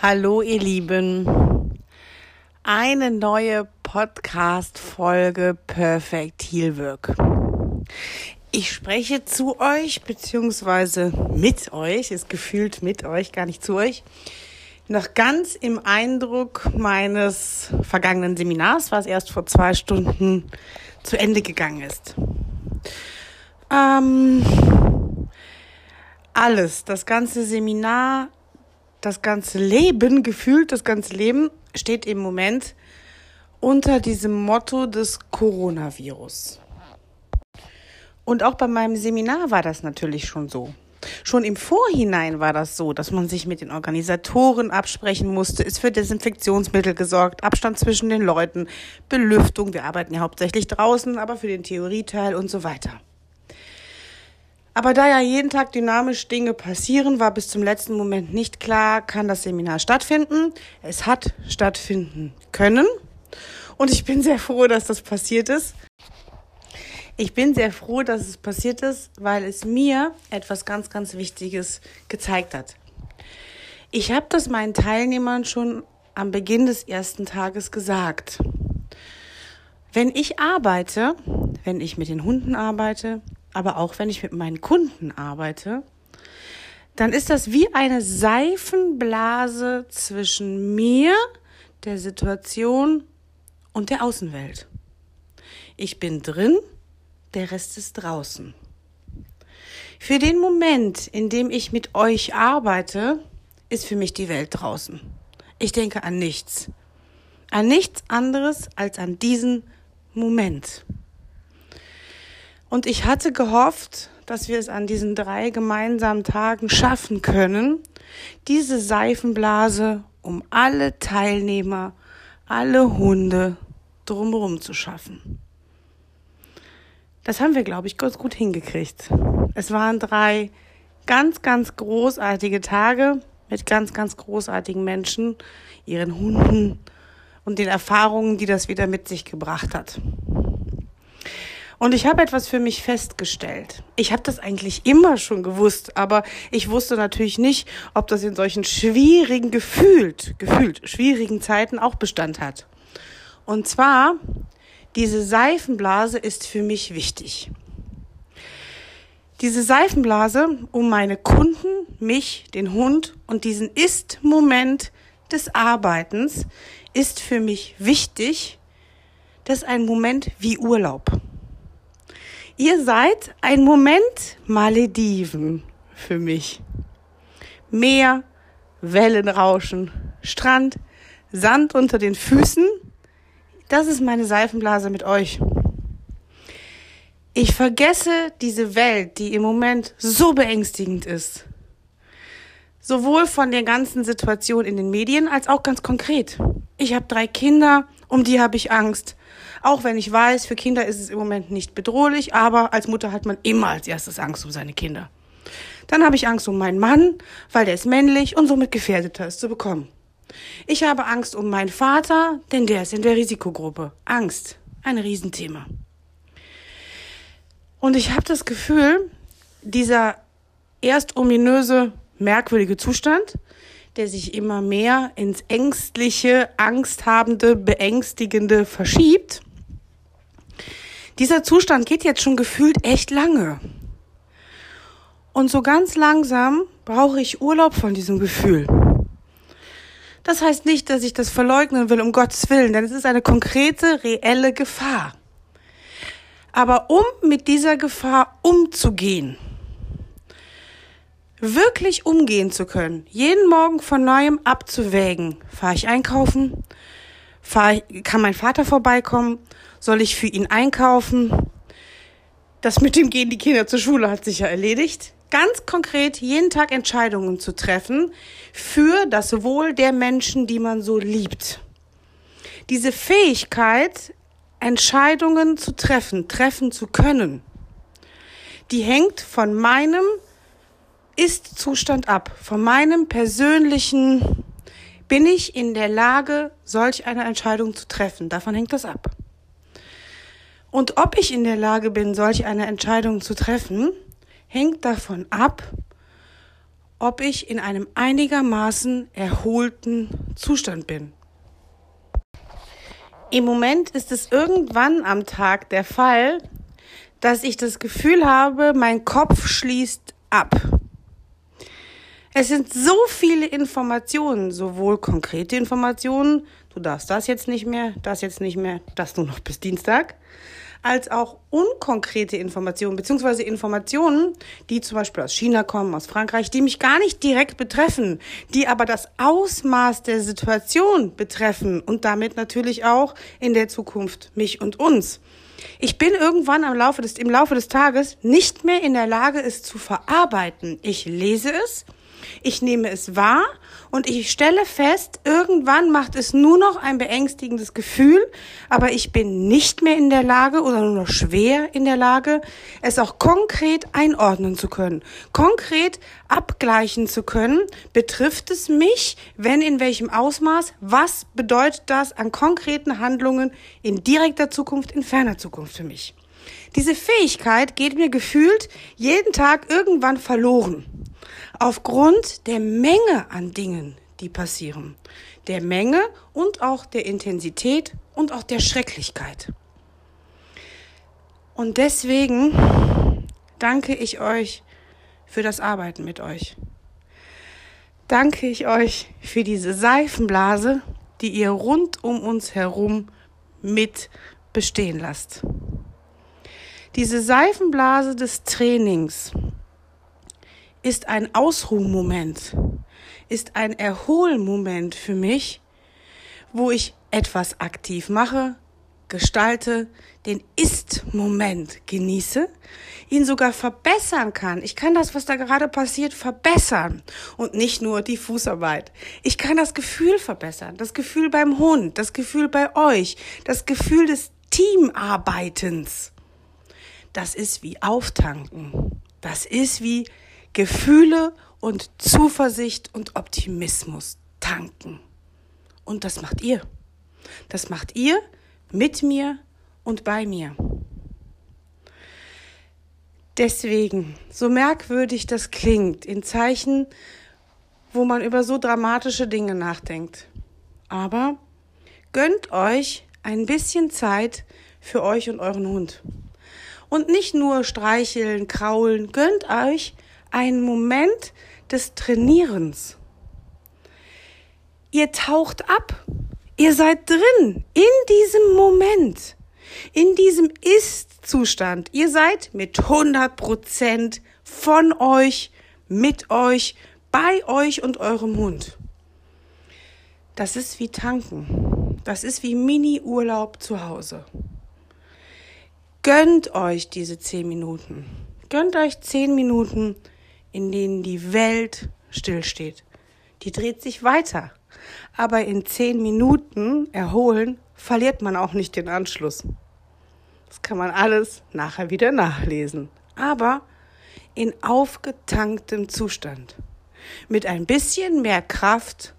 Hallo ihr Lieben. Eine neue Podcast-Folge Perfect Heal Work. Ich spreche zu euch, beziehungsweise mit euch, ist gefühlt mit euch, gar nicht zu euch, noch ganz im Eindruck meines vergangenen Seminars, was erst vor zwei Stunden zu Ende gegangen ist. Ähm, alles, das ganze Seminar das ganze Leben, gefühlt das ganze Leben, steht im Moment unter diesem Motto des Coronavirus. Und auch bei meinem Seminar war das natürlich schon so. Schon im Vorhinein war das so, dass man sich mit den Organisatoren absprechen musste, ist für Desinfektionsmittel gesorgt, Abstand zwischen den Leuten, Belüftung, wir arbeiten ja hauptsächlich draußen, aber für den Theorieteil und so weiter. Aber da ja jeden Tag dynamisch Dinge passieren, war bis zum letzten Moment nicht klar, kann das Seminar stattfinden. Es hat stattfinden können. Und ich bin sehr froh, dass das passiert ist. Ich bin sehr froh, dass es passiert ist, weil es mir etwas ganz, ganz Wichtiges gezeigt hat. Ich habe das meinen Teilnehmern schon am Beginn des ersten Tages gesagt. Wenn ich arbeite, wenn ich mit den Hunden arbeite, aber auch wenn ich mit meinen Kunden arbeite, dann ist das wie eine Seifenblase zwischen mir, der Situation und der Außenwelt. Ich bin drin, der Rest ist draußen. Für den Moment, in dem ich mit euch arbeite, ist für mich die Welt draußen. Ich denke an nichts. An nichts anderes als an diesen Moment. Und ich hatte gehofft, dass wir es an diesen drei gemeinsamen Tagen schaffen können, diese Seifenblase um alle Teilnehmer, alle Hunde drumherum zu schaffen. Das haben wir, glaube ich, ganz gut hingekriegt. Es waren drei ganz, ganz großartige Tage mit ganz, ganz großartigen Menschen, ihren Hunden und den Erfahrungen, die das wieder mit sich gebracht hat. Und ich habe etwas für mich festgestellt. Ich habe das eigentlich immer schon gewusst, aber ich wusste natürlich nicht, ob das in solchen schwierigen, gefühlt, gefühlt schwierigen Zeiten auch Bestand hat. Und zwar, diese Seifenblase ist für mich wichtig. Diese Seifenblase um meine Kunden, mich, den Hund und diesen Ist-Moment des Arbeitens ist für mich wichtig. Das ist ein Moment wie Urlaub. Ihr seid ein Moment Malediven für mich. Meer, Wellenrauschen, Strand, Sand unter den Füßen. Das ist meine Seifenblase mit euch. Ich vergesse diese Welt, die im Moment so beängstigend ist. Sowohl von der ganzen Situation in den Medien als auch ganz konkret. Ich habe drei Kinder, um die habe ich Angst. Auch wenn ich weiß, für Kinder ist es im Moment nicht bedrohlich, aber als Mutter hat man immer als erstes Angst um seine Kinder. Dann habe ich Angst um meinen Mann, weil der ist männlich und somit gefährdeter ist zu bekommen. Ich habe Angst um meinen Vater, denn der ist in der Risikogruppe. Angst, ein Riesenthema. Und ich habe das Gefühl, dieser erst ominöse, merkwürdige Zustand, der sich immer mehr ins ängstliche, angsthabende, beängstigende verschiebt, dieser Zustand geht jetzt schon gefühlt echt lange. Und so ganz langsam brauche ich Urlaub von diesem Gefühl. Das heißt nicht, dass ich das verleugnen will, um Gottes Willen, denn es ist eine konkrete, reelle Gefahr. Aber um mit dieser Gefahr umzugehen, wirklich umgehen zu können, jeden Morgen von neuem abzuwägen, fahre ich einkaufen, fahr kann mein Vater vorbeikommen, soll ich für ihn einkaufen? Das mit dem Gehen die Kinder zur Schule hat sich ja erledigt. Ganz konkret jeden Tag Entscheidungen zu treffen für das Wohl der Menschen, die man so liebt. Diese Fähigkeit, Entscheidungen zu treffen, treffen zu können, die hängt von meinem Ist-Zustand ab, von meinem persönlichen, bin ich in der Lage, solch eine Entscheidung zu treffen. Davon hängt das ab. Und ob ich in der Lage bin, solch eine Entscheidung zu treffen, hängt davon ab, ob ich in einem einigermaßen erholten Zustand bin. Im Moment ist es irgendwann am Tag der Fall, dass ich das Gefühl habe, mein Kopf schließt ab. Es sind so viele Informationen, sowohl konkrete Informationen, du darfst das jetzt nicht mehr, das jetzt nicht mehr, das nur noch bis Dienstag, als auch unkonkrete Informationen, beziehungsweise Informationen, die zum Beispiel aus China kommen, aus Frankreich, die mich gar nicht direkt betreffen, die aber das Ausmaß der Situation betreffen und damit natürlich auch in der Zukunft mich und uns. Ich bin irgendwann am Laufe des, im Laufe des Tages nicht mehr in der Lage, es zu verarbeiten. Ich lese es, ich nehme es wahr und ich stelle fest, irgendwann macht es nur noch ein beängstigendes Gefühl, aber ich bin nicht mehr in der Lage oder nur noch schwer in der Lage, es auch konkret einordnen zu können, konkret abgleichen zu können, betrifft es mich, wenn in welchem Ausmaß, was bedeutet das an konkreten Handlungen in direkter Zukunft, in ferner Zukunft für mich. Diese Fähigkeit geht mir gefühlt jeden Tag irgendwann verloren aufgrund der Menge an Dingen, die passieren. Der Menge und auch der Intensität und auch der Schrecklichkeit. Und deswegen danke ich euch für das Arbeiten mit euch. Danke ich euch für diese Seifenblase, die ihr rund um uns herum mit bestehen lasst. Diese Seifenblase des Trainings, ist ein Ausruhmoment, ist ein Erholmoment für mich, wo ich etwas aktiv mache, gestalte, den Ist-Moment genieße, ihn sogar verbessern kann. Ich kann das, was da gerade passiert, verbessern und nicht nur die Fußarbeit. Ich kann das Gefühl verbessern, das Gefühl beim Hund, das Gefühl bei euch, das Gefühl des Teamarbeitens. Das ist wie Auftanken. Das ist wie Gefühle und Zuversicht und Optimismus tanken. Und das macht ihr. Das macht ihr mit mir und bei mir. Deswegen, so merkwürdig das klingt, in Zeichen, wo man über so dramatische Dinge nachdenkt. Aber gönnt euch ein bisschen Zeit für euch und euren Hund. Und nicht nur streicheln, kraulen, gönnt euch ein Moment des Trainierens. Ihr taucht ab. Ihr seid drin in diesem Moment, in diesem Ist-Zustand. Ihr seid mit 100 Prozent von euch, mit euch, bei euch und eurem Hund. Das ist wie tanken. Das ist wie Mini-Urlaub zu Hause. Gönnt euch diese zehn Minuten. Gönnt euch zehn Minuten in denen die Welt stillsteht. Die dreht sich weiter. Aber in zehn Minuten erholen verliert man auch nicht den Anschluss. Das kann man alles nachher wieder nachlesen. Aber in aufgetanktem Zustand. Mit ein bisschen mehr Kraft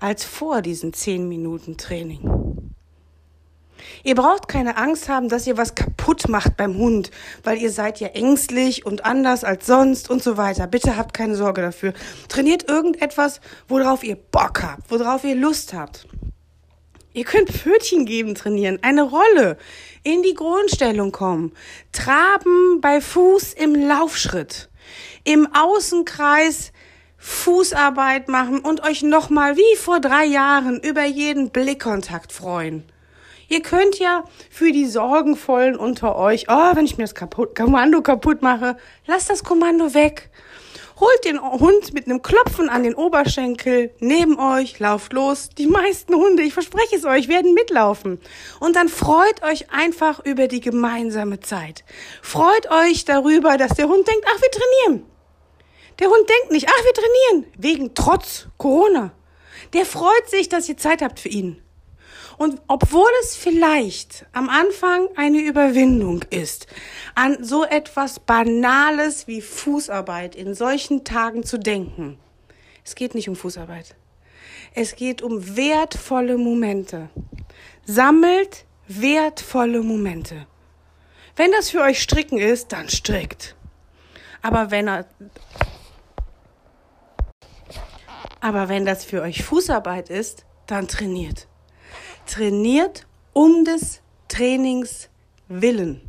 als vor diesen zehn Minuten Training. Ihr braucht keine Angst haben, dass ihr was kaputt macht beim Hund, weil ihr seid ja ängstlich und anders als sonst und so weiter. Bitte habt keine Sorge dafür. Trainiert irgendetwas, worauf ihr Bock habt, worauf ihr Lust habt. Ihr könnt Pfötchen geben trainieren, eine Rolle, in die Grundstellung kommen, traben bei Fuß im Laufschritt, im Außenkreis Fußarbeit machen und euch nochmal wie vor drei Jahren über jeden Blickkontakt freuen. Ihr könnt ja für die Sorgenvollen unter euch, oh, wenn ich mir das kaputt, Kommando kaputt mache, lasst das Kommando weg. Holt den Hund mit einem Klopfen an den Oberschenkel neben euch, lauft los. Die meisten Hunde, ich verspreche es euch, werden mitlaufen. Und dann freut euch einfach über die gemeinsame Zeit. Freut euch darüber, dass der Hund denkt, ach, wir trainieren. Der Hund denkt nicht, ach, wir trainieren, wegen trotz Corona. Der freut sich, dass ihr Zeit habt für ihn. Und obwohl es vielleicht am Anfang eine Überwindung ist, an so etwas Banales wie Fußarbeit in solchen Tagen zu denken, es geht nicht um Fußarbeit. Es geht um wertvolle Momente. Sammelt wertvolle Momente. Wenn das für euch Stricken ist, dann strickt. Aber wenn er Aber wenn das für euch Fußarbeit ist, dann trainiert. Trainiert um des Trainings willen.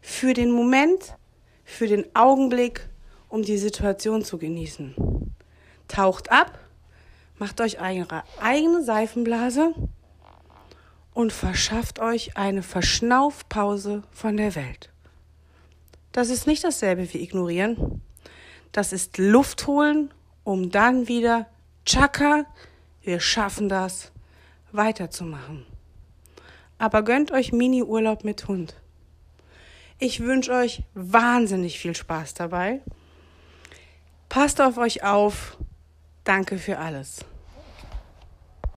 Für den Moment, für den Augenblick, um die Situation zu genießen. Taucht ab, macht euch eure eigene Seifenblase und verschafft euch eine Verschnaufpause von der Welt. Das ist nicht dasselbe wie ignorieren. Das ist Luft holen, um dann wieder, tschakka, wir schaffen das, weiterzumachen. Aber gönnt euch Mini-Urlaub mit Hund. Ich wünsche euch wahnsinnig viel Spaß dabei. Passt auf euch auf. Danke für alles.